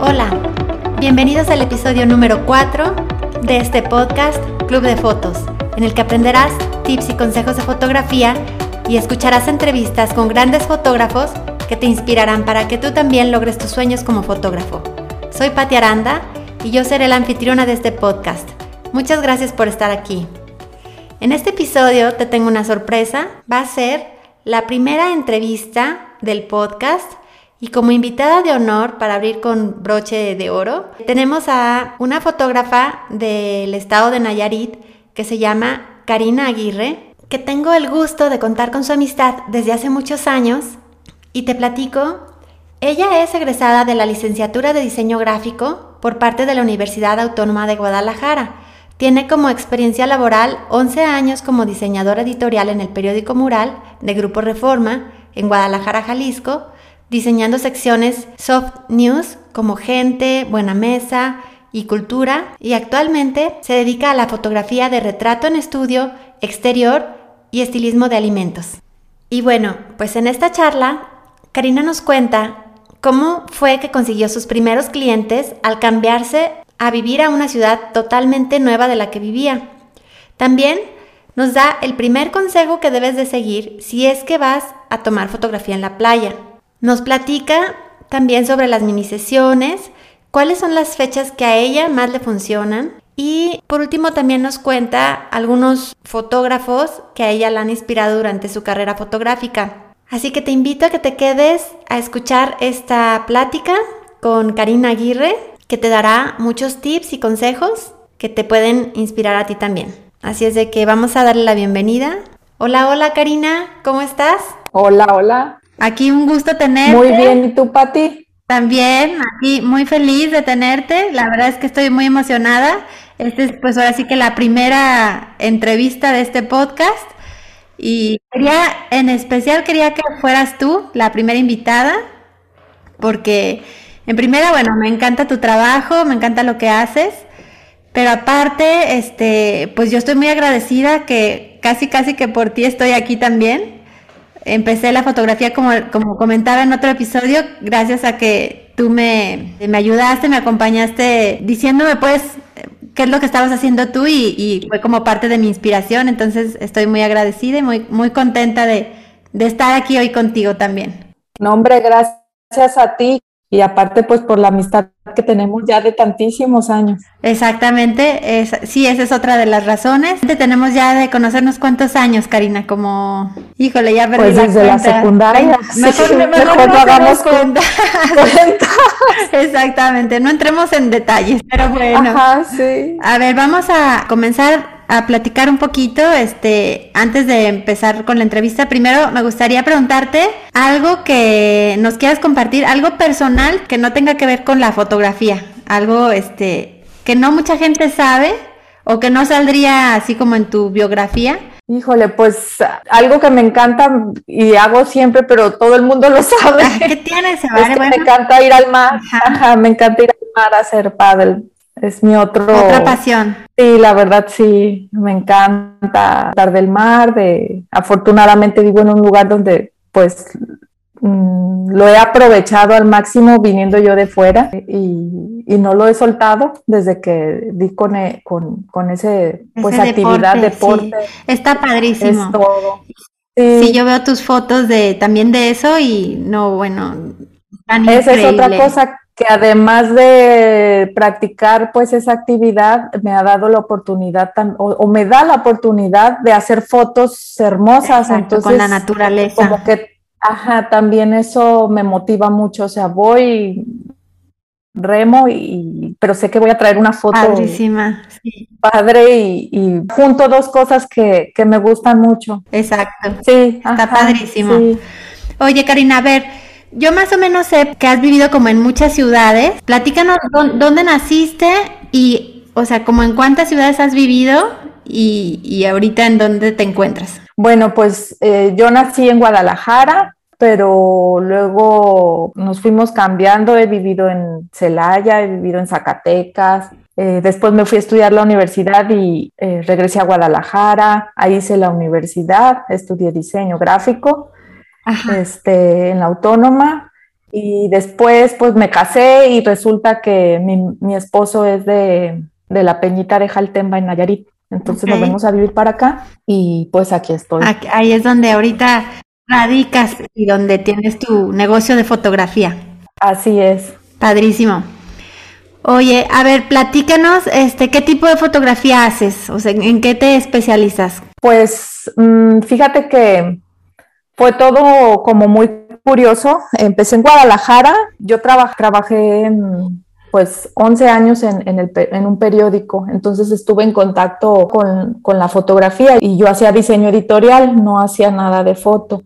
Hola, bienvenidos al episodio número 4 de este podcast Club de Fotos, en el que aprenderás tips y consejos de fotografía y escucharás entrevistas con grandes fotógrafos que te inspirarán para que tú también logres tus sueños como fotógrafo. Soy Pati Aranda y yo seré la anfitriona de este podcast. Muchas gracias por estar aquí. En este episodio te tengo una sorpresa. Va a ser la primera entrevista del podcast y como invitada de honor para abrir con broche de oro, tenemos a una fotógrafa del estado de Nayarit que se llama Karina Aguirre, que tengo el gusto de contar con su amistad desde hace muchos años y te platico. Ella es egresada de la licenciatura de diseño gráfico por parte de la Universidad Autónoma de Guadalajara. Tiene como experiencia laboral 11 años como diseñadora editorial en el periódico Mural de Grupo Reforma en Guadalajara, Jalisco, diseñando secciones soft news como Gente, Buena Mesa y Cultura, y actualmente se dedica a la fotografía de retrato en estudio, exterior y estilismo de alimentos. Y bueno, pues en esta charla, Karina nos cuenta cómo fue que consiguió sus primeros clientes al cambiarse a vivir a una ciudad totalmente nueva de la que vivía. También nos da el primer consejo que debes de seguir si es que vas a tomar fotografía en la playa. Nos platica también sobre las mini sesiones, cuáles son las fechas que a ella más le funcionan y por último también nos cuenta algunos fotógrafos que a ella la han inspirado durante su carrera fotográfica. Así que te invito a que te quedes a escuchar esta plática con Karina Aguirre, que te dará muchos tips y consejos que te pueden inspirar a ti también. Así es de que vamos a darle la bienvenida. Hola, hola Karina, ¿cómo estás? Hola, hola. Aquí un gusto tenerte. Muy bien, ¿y tú, Pati? También, aquí muy feliz de tenerte. La verdad es que estoy muy emocionada. Esta es pues ahora sí que la primera entrevista de este podcast. Y quería, en especial quería que fueras tú la primera invitada, porque en primera, bueno, me encanta tu trabajo, me encanta lo que haces, pero aparte, este, pues yo estoy muy agradecida que casi, casi que por ti estoy aquí también. Empecé la fotografía, como, como comentaba en otro episodio, gracias a que tú me, me ayudaste, me acompañaste diciéndome, pues, qué es lo que estabas haciendo tú y, fue como parte de mi inspiración. Entonces estoy muy agradecida y muy, muy contenta de, de estar aquí hoy contigo también. No, hombre, gracias a ti y aparte pues por la amistad que tenemos ya de tantísimos años. Exactamente, es, sí, esa es otra de las razones. Tenemos ya de conocernos cuántos años, Karina, como, híjole, ya perdí Pues desde la, secundaria. mejor, mejor, no hagamos cuenta. Exactamente, no entremos en detalles, pero bueno. Ajá, sí. A ver, vamos a comenzar a platicar un poquito, este, antes de empezar con la entrevista, primero me gustaría preguntarte algo que nos quieras compartir, algo personal que no tenga que ver con la fotografía, algo, este, que no mucha gente sabe o que no saldría así como en tu biografía. Híjole, pues algo que me encanta y hago siempre, pero todo el mundo lo sabe. ¿Qué tienes? Es que me encanta ir al mar, me encanta ir al mar a hacer paddle es mi otro... Otra pasión. Sí, la verdad sí, me encanta estar del mar, de, afortunadamente vivo en un lugar donde pues mm, lo he aprovechado al máximo viniendo yo de fuera y, y no lo he soltado desde que di con, e, con, con ese, pues actividad, deporte. Está padrísimo. Es todo. Sí. yo veo tus fotos de también de eso y no, bueno, esa es otra cosa que además de practicar pues esa actividad, me ha dado la oportunidad o, me da la oportunidad de hacer fotos hermosas. entonces, con la naturaleza. Como que, ajá, también eso me motiva mucho. O sea, voy, remo, y, pero sé que voy a traer una foto Padrísima, padre y, junto dos cosas que, me gustan mucho. Exacto. Sí, está padrísimo. Oye, Karina, a ver, yo más o menos sé que has vivido como en muchas ciudades. Platícanos dónde naciste y, o sea, como en cuántas ciudades has vivido y, y ahorita en dónde te encuentras. Bueno, pues eh, yo nací en Guadalajara, pero luego nos fuimos cambiando. He vivido en Celaya, he vivido en Zacatecas, Eh, después me fui a estudiar la universidad y eh, regresé a Guadalajara, ahí hice la universidad, estudié diseño gráfico este, en la autónoma y después pues me casé y resulta que mi, esposo es de, la Peñita de Jaltemba en Nayarit. Entonces nos vamos a vivir para acá y pues aquí estoy. ahí es donde ahorita radicas y donde tienes tu negocio de fotografía. Así es. Padrísimo. Oye, a ver, platícanos, este, ¿qué tipo de fotografía haces? O sea, ¿en qué te especializas? Pues mm, fíjate que fue todo como muy curioso. Empecé en Guadalajara, yo trabajé en, pues 11 años en, un periódico, entonces estuve en contacto con, con la fotografía y yo hacía diseño editorial, no hacía nada de foto,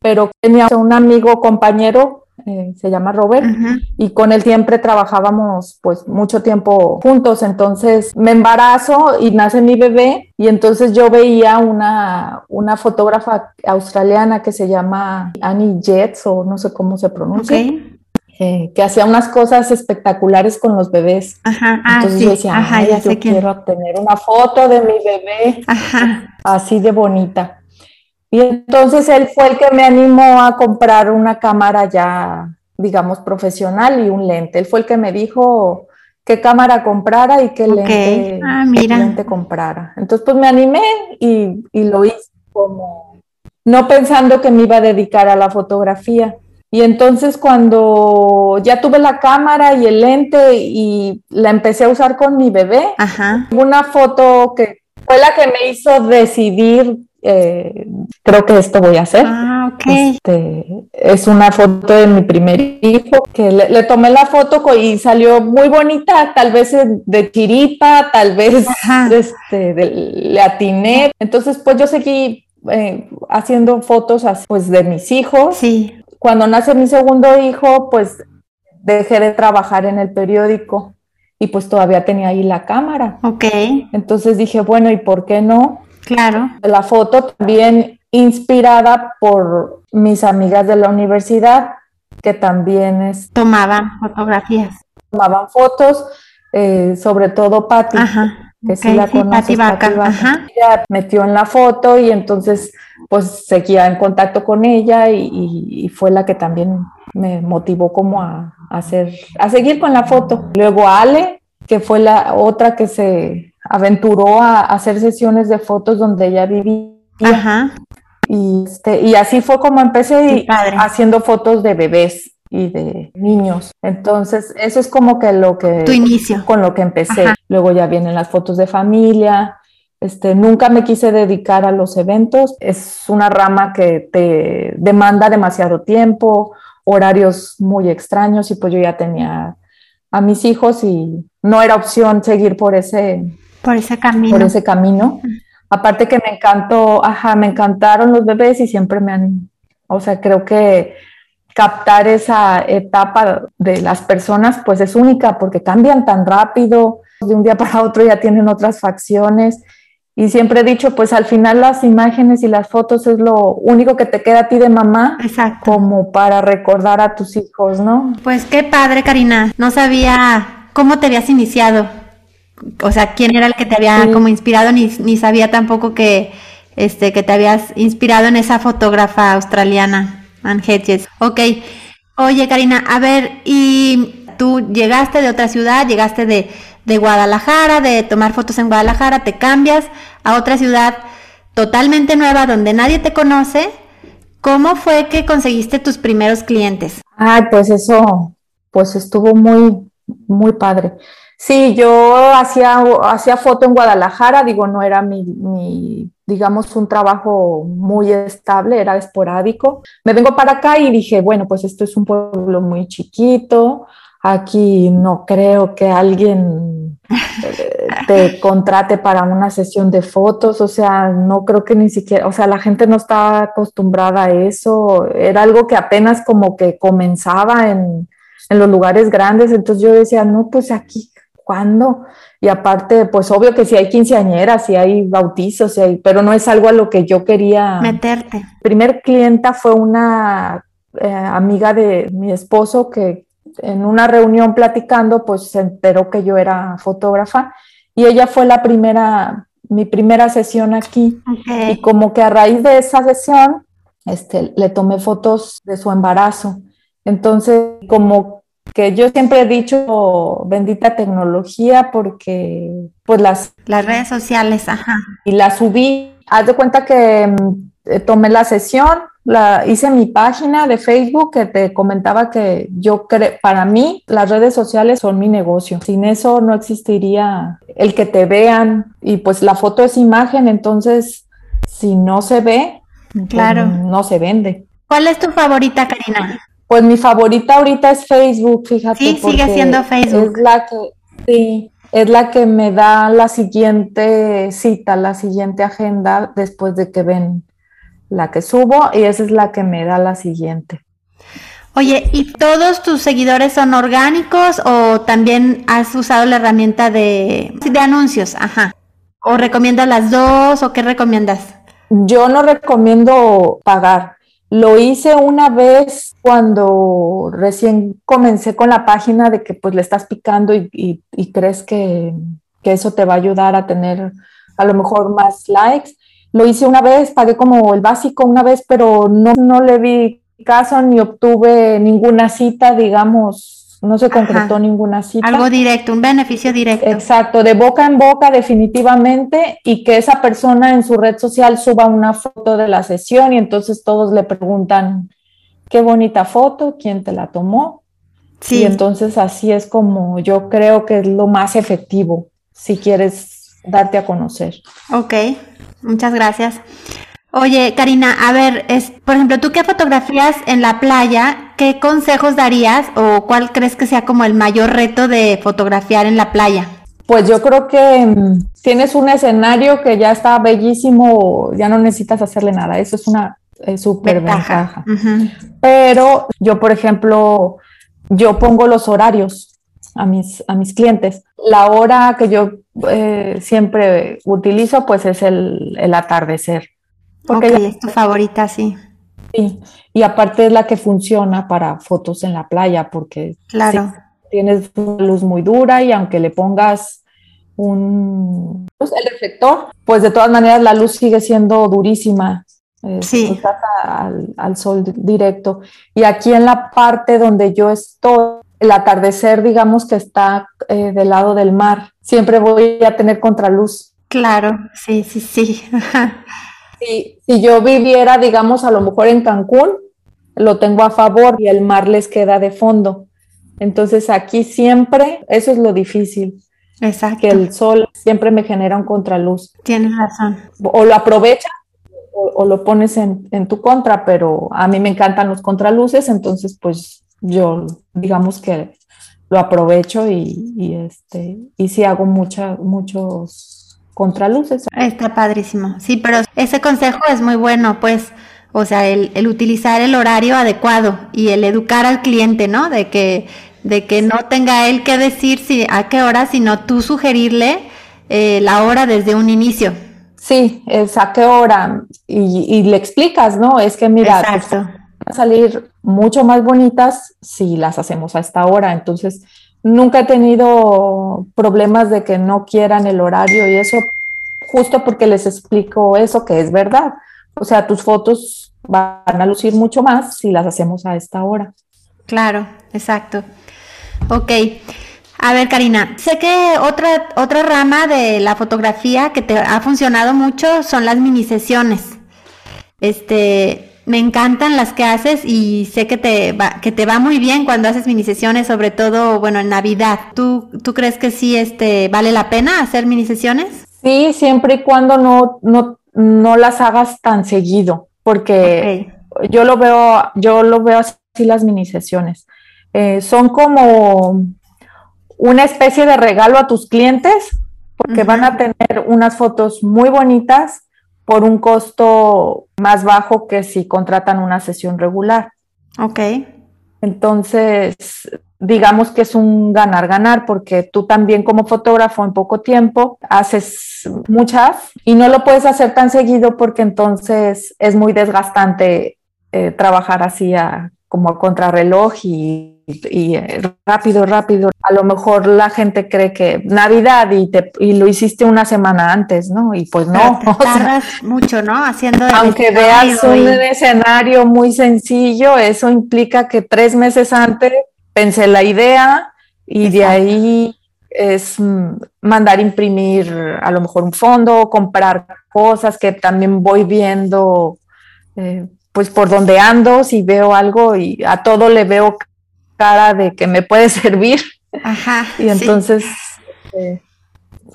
pero tenía un amigo, compañero eh, se llama Robert, y con él siempre trabajábamos pues mucho tiempo juntos, entonces me embarazo y nace mi bebé y entonces yo veía una, una fotógrafa australiana que se llama Annie Jets o no sé cómo se pronuncia. Eh, que hacía unas cosas espectaculares con los bebés. Ajá, ah, Entonces yo decía, Ajá, yo quiero obtener una foto de mi bebé así de bonita. Y entonces él fue el que me animó a comprar una cámara ya, digamos, profesional y un lente. Él fue el que me dijo qué cámara comprara y qué lente, ah, lente, comprara. Entonces, pues me animé y, y lo hice como no pensando que me iba a dedicar a la fotografía. Y entonces cuando ya tuve la cámara y el lente y la empecé a usar con mi bebé, una foto que fue la que me hizo decidir eh, creo que esto voy a hacer. Ah, este, es una foto de mi primer hijo, que le, tomé la foto y salió muy bonita, tal vez de chiripa, tal vez este, le atiné. Entonces, pues yo seguí eh, haciendo fotos pues, de mis hijos. Sí. Cuando nace mi segundo hijo, pues dejé de trabajar en el periódico y pues todavía tenía ahí la cámara. Ok. Entonces dije, bueno, ¿y por qué no? Claro. La foto también inspirada por mis amigas de la universidad, que también es, tomaban fotografías. Tomaban fotos, eh, sobre todo Patti, que sí la conoce. Ella metió en la foto y entonces pues seguía en contacto con ella y, fue la que también me motivó como a, hacer, a seguir con la foto. Luego Ale, que fue la otra que se aventuró a hacer sesiones de fotos donde ella vivía. Ajá. Y, este, y así fue como empecé haciendo fotos de bebés y de niños. Entonces, eso es como que lo que... Tu inicio. Con lo que empecé. Luego ya vienen las fotos de familia. Este, nunca me quise dedicar a los eventos. Es una rama que te demanda demasiado tiempo, horarios muy extraños y pues yo ya tenía a mis hijos y no era opción seguir por ese, por ese camino. Por ese camino. Aparte que me encantó, ajá, me encantaron los bebés y siempre me han, o sea, creo que captar esa etapa de las personas pues es única porque cambian tan rápido, de un día para otro ya tienen otras facciones y siempre he dicho pues al final las imágenes y las fotos es lo único que te queda a ti de mamá Exacto. como para recordar a tus hijos, ¿no? Pues qué padre Karina, no sabía cómo te habías iniciado o sea, quién era el que te había como inspirado, ni, ni sabía tampoco que, este, que te habías inspirado en esa fotógrafa australiana, Anne Hedges. Ok, oye Karina, a ver, y tú llegaste de otra ciudad, llegaste de, de Guadalajara, de tomar fotos en Guadalajara, te cambias a otra ciudad totalmente nueva donde nadie te conoce. ¿Cómo fue que conseguiste tus primeros clientes? Ay, pues eso, pues estuvo muy, muy padre. Sí, yo hacía, hacía foto en Guadalajara, digo, no era mi, digamos, un trabajo muy estable, era esporádico. Me vengo para acá y dije, bueno, pues esto es un pueblo muy chiquito, aquí no creo que alguien eh, te contrate para una sesión de fotos, o sea, no creo que ni siquiera, o sea, la gente no está acostumbrada a eso, era algo que apenas como que comenzaba en, en los lugares grandes, entonces yo decía, no, pues aquí ¿cuándo? Y aparte, pues obvio que si hay quinceañeras, si hay bautizos, hay, pero no es algo a lo que yo quería meterte. primer clienta fue una eh, amiga de mi esposo que en una reunión platicando, pues se enteró que yo era fotógrafa y ella fue la primera, mi primera sesión aquí. Y como que a raíz de esa sesión, este, le tomé fotos de su embarazo. Entonces, como que yo siempre he dicho bendita tecnología porque pues las... Las redes sociales, ajá. Y la subí. Haz de cuenta que mm, tomé la sesión, la, hice mi página de Facebook que te comentaba que yo creo, para mí las redes sociales son mi negocio. Sin eso no existiría el que te vean y pues la foto es imagen, entonces si no se ve, pues, claro. no se vende. ¿Cuál es tu favorita, Karina? Pues mi favorita ahorita es Facebook, fíjate. Sí, sigue siendo Facebook. Es la que, sí, es la que me da la siguiente cita, la siguiente agenda después de que ven la que subo y esa es la que me da la siguiente. Oye, ¿y todos tus seguidores son orgánicos o también has usado la herramienta de, de anuncios? Ajá. ¿O recomiendas las dos o qué recomiendas? Yo no recomiendo pagar. Lo hice una vez cuando recién comencé con la página de que pues le estás picando y, crees que, que, eso te va a ayudar a tener a lo mejor más likes. Lo hice una vez, pagué como el básico una vez, pero no, no le vi caso ni obtuve ninguna cita, digamos, no se concretó ninguna cita. Algo directo, un beneficio directo. Exacto, de boca en boca definitivamente y que esa persona en su red social suba una foto de la sesión y entonces todos le preguntan, qué bonita foto, quién te la tomó. Sí. Y entonces así es como yo creo que es lo más efectivo si quieres darte a conocer. Ok, Muchas gracias. Oye, Karina, a ver, es, por ejemplo, tú qué fotografías en la playa, ¿qué consejos darías o cuál crees que sea como el mayor reto de fotografiar en la playa? Pues yo creo que mm, tienes un escenario que ya está bellísimo, ya no necesitas hacerle nada, eso es una súper ventaja. Pero yo, por ejemplo, yo pongo los horarios a mis, a mis clientes. La hora que yo eh, siempre utilizo pues es el, atardecer. Porque es tu favorita, sí. Sí, y aparte es la que funciona para fotos en la playa porque claro. tienes una luz muy dura y aunque le pongas un pues, el reflector, pues de todas maneras la luz sigue siendo durísima. Eh, sí. Al, al, sol directo. Y aquí en la parte donde yo estoy, el atardecer, digamos que está eh, del lado del mar, siempre voy a tener contraluz. Claro, sí, sí, sí. si, yo viviera, digamos, a lo mejor en Cancún, lo tengo a favor y el mar les queda de fondo. Entonces aquí siempre, eso es lo difícil. Exacto. Que el sol siempre me genera un contraluz. Tienes razón. O lo aprovechas o, lo pones en, en, tu contra, pero a mí me encantan los contraluces, entonces pues yo digamos que lo aprovecho y, este y sí hago mucha, muchos contraluces. Está padrísimo. Sí, pero ese consejo es muy bueno, pues, o sea, el, el, utilizar el horario adecuado y el educar al cliente, ¿no? De que, de que no tenga él que decir si, a qué hora, sino tú sugerirle eh, la hora desde un inicio. Sí, es a qué hora. Y, y le explicas, ¿no? Es que mira, Exacto a salir mucho más bonitas si las hacemos a esta hora. Entonces, nunca he tenido problemas de que no quieran el horario y eso justo porque les explico eso que es verdad. O sea, tus fotos van a lucir mucho más si las hacemos a esta hora. Claro, exacto. Ok. A ver, Karina, sé que otra, otra rama de la fotografía que te ha funcionado mucho son las mini sesiones. Este, me encantan las que haces y sé que te va, que te va muy bien cuando haces mini sesiones, sobre todo, bueno, en Navidad. ¿Tú, tú crees que sí este, vale la pena hacer mini sesiones? Sí, siempre y cuando no, no, no las hagas tan seguido, porque yo lo veo, yo lo veo así las mini sesiones. Eh, son como una especie de regalo a tus clientes, porque van a tener unas fotos muy bonitas por un costo más bajo que si contratan una sesión regular. Ok. Entonces, digamos que es un ganar-ganar porque tú también como fotógrafo en poco tiempo haces muchas y no lo puedes hacer tan seguido porque entonces es muy desgastante eh, trabajar así como a contrarreloj y, y, rápido, rápido. A lo mejor la gente cree que Navidad y, te, y lo hiciste una semana antes, ¿no? Y pues no. Te mucho, ¿no? Haciendo Aunque veas un escenario muy sencillo, eso implica que tres meses antes pensé la idea y de ahí es mm, mandar imprimir a lo mejor un fondo, comprar cosas que también voy viendo eh, pues por donde ando, si veo algo y a todo le veo cara de que me puede servir. Ajá, y entonces, eh,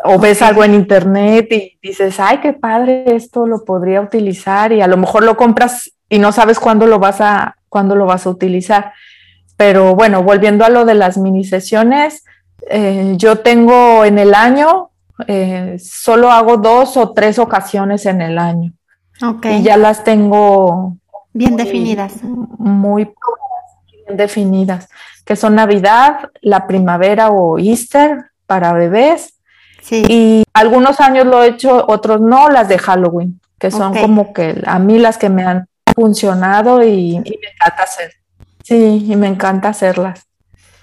o ves algo en internet y dices, ay, qué padre, esto lo podría utilizar y a lo mejor lo compras y no sabes cuándo lo vas a, cuándo lo vas a utilizar. Pero bueno, volviendo a lo de las mini sesiones, eh, yo tengo en el año, eh, solo hago dos o tres ocasiones en el año. Okay. Y ya las tengo Bien definidas. Muy bien definidas, que son Navidad, la primavera o Easter para bebés. Sí. Y algunos años lo he hecho, otros no, las de Halloween, que son como que a mí las que me han funcionado y, me encanta hacer. Sí, y me encanta hacerlas.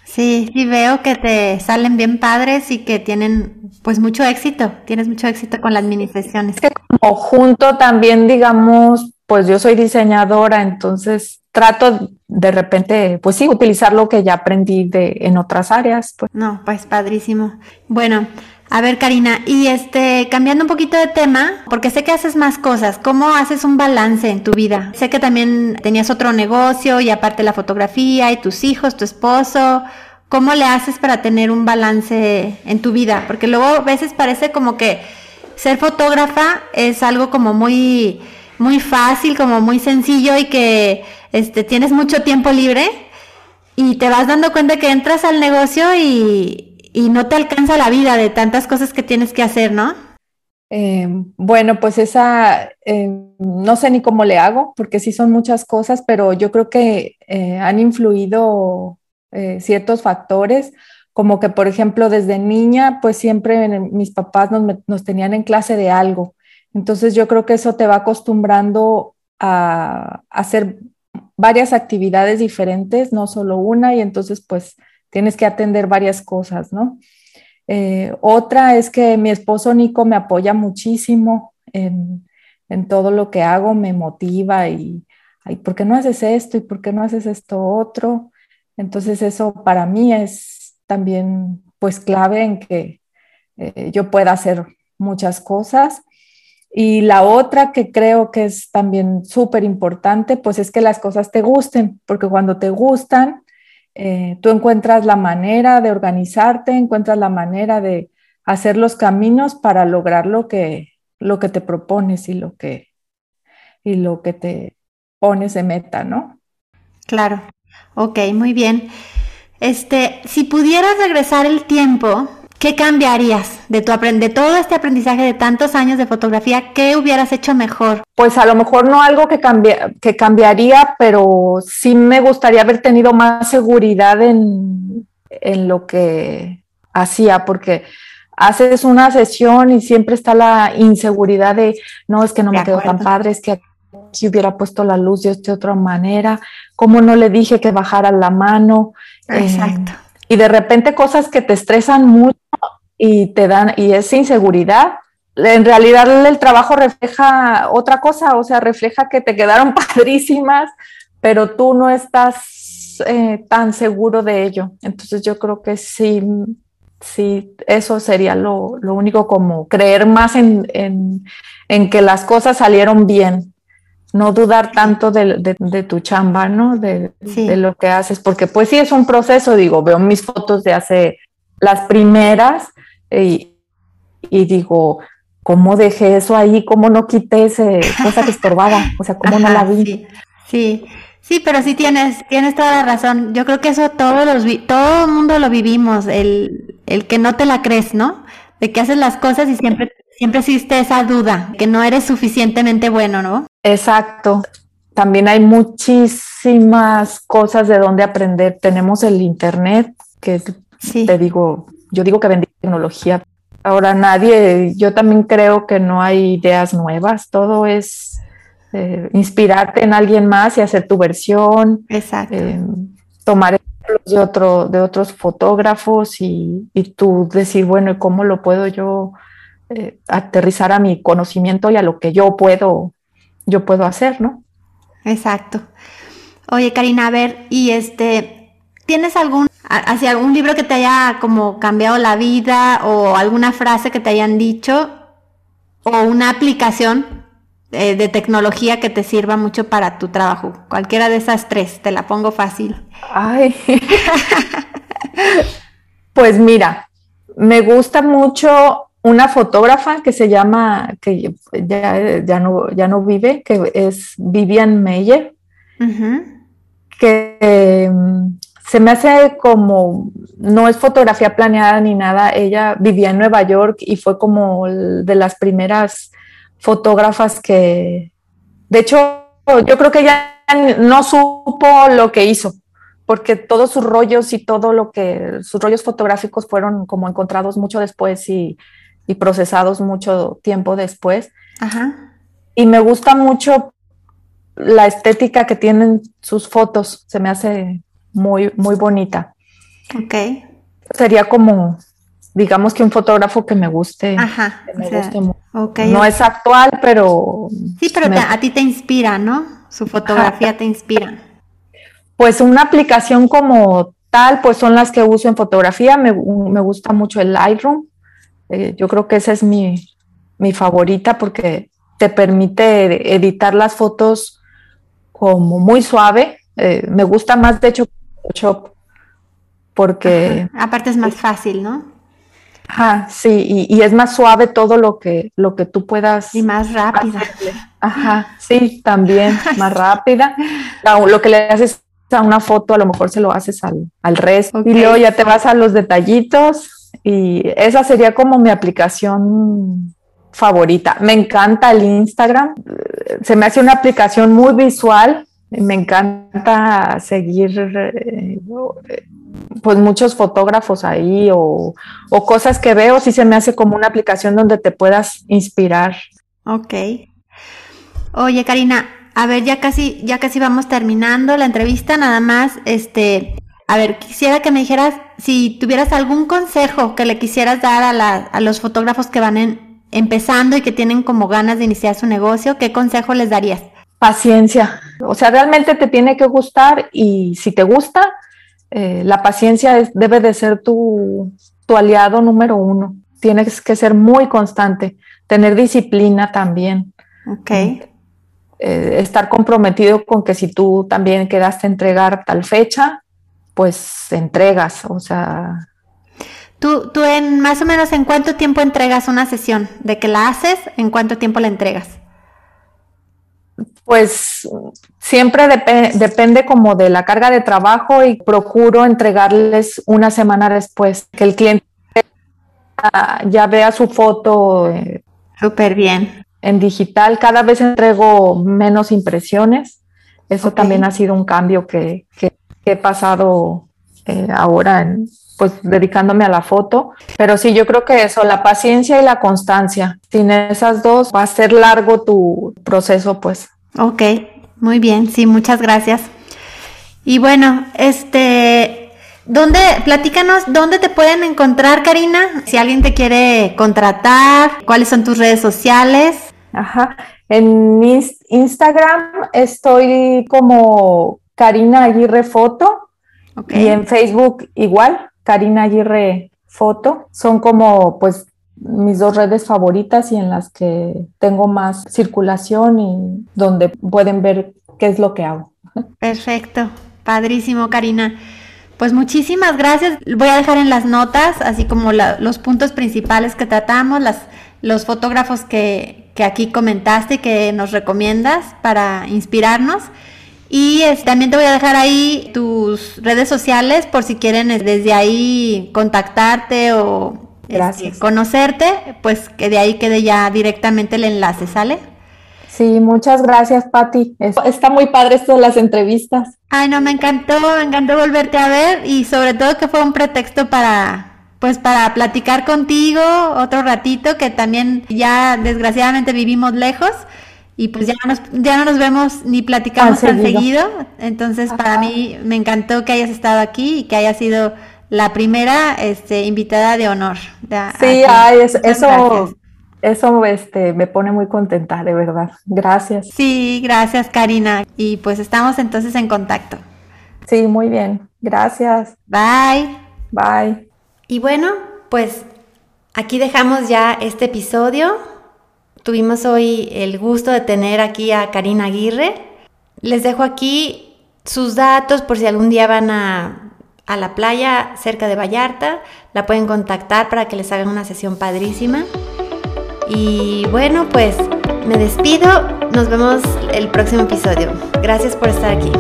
Sí, y veo que te salen bien padres y que tienen pues mucho éxito, tienes mucho éxito con las mini sesiones. como junto también, digamos, pues yo soy diseñadora, entonces trato de repente, pues sí, utilizar lo que ya aprendí de, en otras áreas. Pues. No, pues padrísimo. Bueno, a ver, Karina, y este, cambiando un poquito de tema, porque sé que haces más cosas, ¿cómo haces un balance en tu vida? Sé que también tenías otro negocio y aparte la fotografía y tus hijos, tu esposo. ¿Cómo le haces para tener un balance en tu vida? Porque luego a veces parece como que ser fotógrafa es algo como muy muy fácil, como muy sencillo y que este, tienes mucho tiempo libre y te vas dando cuenta que entras al negocio y, no te alcanza la vida de tantas cosas que tienes que hacer, ¿no? Eh, bueno, pues esa, eh, no sé ni cómo le hago, porque sí son muchas cosas, pero yo creo que eh, han influido ciertos factores, como que, por ejemplo, desde niña, pues siempre mis papás nos, nos tenían en clase de algo. Entonces yo creo que eso te va acostumbrando a, hacer varias actividades diferentes, no solo una, y entonces pues tienes que atender varias cosas, ¿no? Eh, otra es que mi esposo Nico me apoya muchísimo en, todo lo que hago, me motiva y, ¿por qué no haces esto y por qué no haces esto otro? Entonces eso para mí es también pues clave en que eh, yo pueda hacer muchas cosas. Y la otra que creo que es también súper importante, pues es que las cosas te gusten, porque cuando te gustan, eh, tú encuentras la manera de organizarte, encuentras la manera de hacer los caminos para lograr lo que, lo que te propones y lo que, y lo que te pones de meta, ¿no? Claro. Ok, muy bien. Este, si pudieras regresar el tiempo ¿Qué cambiarías de tu de todo este aprendizaje de tantos años de fotografía? ¿Qué hubieras hecho mejor? Pues a lo mejor no algo que, que cambiaría, pero sí me gustaría haber tenido más seguridad en, en lo que hacía, porque haces una sesión y siempre está la inseguridad de, no, es que no me quedó tan padre, es que aquí hubiera puesto la luz de esta otra manera, cómo no le dije que bajara la mano. Exacto. Eh, y de repente cosas que te estresan mucho y te dan, y es inseguridad. En realidad el trabajo refleja otra cosa, o sea, refleja que te quedaron padrísimas, pero tú no estás eh, tan seguro de ello. Entonces yo creo que sí, sí, eso sería lo, lo único como creer más en, en, en, que las cosas salieron bien, no dudar tanto de, de, tu chamba, ¿no? De, de, lo que haces, porque pues sí es un proceso, digo, veo mis fotos de hace las primeras y, y digo, ¿cómo dejé eso ahí? ¿Cómo no quité esa cosa que estorbaba? O sea, ¿cómo no la vi? Sí, sí, pero sí tienes, tienes toda la razón. Yo creo que eso todos los, todo el mundo lo vivimos, el, el que no te la crees, ¿no? De que haces las cosas y siempre, siempre existe esa duda, que no eres suficientemente bueno, ¿no? Exacto. También hay muchísimas cosas de donde aprender. Tenemos el Internet, que te digo, yo digo que vendí tecnología. Ahora nadie, yo también creo que no hay ideas nuevas, todo es eh, inspirarte en alguien más y hacer tu versión. Exacto. Eh, tomar ejemplos de, otro, de otros fotógrafos y, y tú decir, bueno, ¿cómo lo puedo yo eh, aterrizar a mi conocimiento y a lo que yo puedo, yo puedo hacer, ¿no? Exacto. Oye, Karina, a ver, y este, ¿tienes algún, hacia algún libro que te haya como cambiado la vida o alguna frase que te hayan dicho o una aplicación eh, de tecnología que te sirva mucho para tu trabajo? Cualquiera de esas tres, te la pongo fácil. Ay. pues mira, me gusta mucho una fotógrafa que se llama, que ya, ya, no, ya no vive, que es Vivian Meyer, que um, se me hace como, no es fotografía planeada ni nada, ella vivía en Nueva York y fue como de las primeras fotógrafas que, de hecho, yo creo que ella no supo lo que hizo, porque todos sus rollos y todo lo que, sus rollos fotográficos fueron como encontrados mucho después y, y procesados mucho tiempo después. Ajá. Y me gusta mucho la estética que tienen sus fotos, se me hace muy, muy bonita. Ok. Sería como, digamos que un fotógrafo que me guste. Ajá. Que me o sea, guste mucho. okay, no es actual, pero... Sí, pero me- te- a ti te inspira, ¿no? Su fotografía te inspira. Pues una aplicación como tal, pues son las que uso en fotografía. Me, me gusta mucho el Lightroom. Eh, yo creo que esa es mi, mi favorita porque te permite editar las fotos como muy suave. Eh, me gusta más, de hecho, Photoshop porque, Ajá. Aparte es más fácil, ¿no? ajá, sí, y, y es más suave todo lo que, lo que tú puedas Y más rápida. hacerle. Ajá, sí, también más rápida. Lo que le haces a una foto, a lo mejor se lo haces al, al resto. Y luego ya te vas a los detallitos. Y esa sería como mi aplicación favorita. Me encanta el Instagram. Se me hace una aplicación muy visual. Me encanta seguir eh, pues muchos fotógrafos ahí o, o cosas que veo. Sí se me hace como una aplicación donde te puedas inspirar. Ok. Oye, Karina, a ver, ya casi, ya casi vamos terminando la entrevista, nada más, este, a ver, quisiera que me dijeras si tuvieras algún consejo que le quisieras dar a, la, a los fotógrafos que van en- empezando y que tienen como ganas de iniciar su negocio, ¿qué consejo les darías? Paciencia. O sea, realmente te tiene que gustar y si te gusta, eh, la paciencia es- debe de ser tu, tu aliado número uno. Tienes que ser muy constante, tener disciplina también, Ok. eh, estar comprometido con que si tú también quedaste a entregar tal fecha, pues entregas. O sea, ¿Tú, tú en más o menos en cuánto tiempo entregas una sesión? ¿De que la haces? ¿En cuánto tiempo la entregas? Pues siempre depe- depende como de la carga de trabajo y procuro entregarles una semana después que el cliente ya vea su foto eh, Súper bien. en digital. Cada vez entrego menos impresiones. Eso también ha sido un cambio que, que- que he pasado eh, ahora en, pues dedicándome a la foto. Pero sí, yo creo que eso, la paciencia y la constancia. Sin esas dos va a ser largo tu proceso, pues. Ok, muy bien, sí, muchas gracias. Y bueno, este, ¿dónde, platícanos, dónde te pueden encontrar, Karina? Si alguien te quiere contratar, ¿cuáles son tus redes sociales? Ajá. En Ins- Instagram estoy como Karina Aguirre Foto Ok, y en Facebook igual, Karina Aguirre Foto. Son como pues mis dos redes favoritas y en las que tengo más circulación y donde pueden ver qué es lo que hago. perfecto, padrísimo, Karina. Pues muchísimas gracias. Voy a dejar en las notas, así como la- los puntos principales que tratamos, las, los fotógrafos que, que aquí comentaste y que nos recomiendas para inspirarnos. Y es- también te voy a dejar ahí tus redes sociales por si quieren eh, desde ahí contactarte o este, conocerte, pues que de ahí quede ya directamente el enlace, ¿sale? Sí, muchas gracias, Patti. Es- Está muy padre esto de las entrevistas. Ay, no, me encantó, me encantó volverte a ver y sobre todo que fue un pretexto para, pues para platicar contigo otro ratito, que también ya desgraciadamente vivimos lejos y pues ya, nos, ya no nos vemos ni platicamos tan seguido. Entonces, para mí me encantó que hayas estado aquí y que hayas sido la primera este, invitada de honor. sí, ay, eso, eso este, me pone muy contenta, de verdad. Gracias. Sí, gracias, Karina. Y pues estamos entonces en contacto. Sí, muy bien. Gracias. Bye. Bye. Y bueno, pues aquí dejamos ya este episodio. Tuvimos hoy el gusto de tener aquí a Karina Aguirre. Les dejo aquí sus datos por si algún día van a, a la playa cerca de Vallarta. La pueden contactar para que les hagan una sesión padrísima. Y bueno, pues me despido. Nos vemos el próximo episodio. Gracias por estar aquí.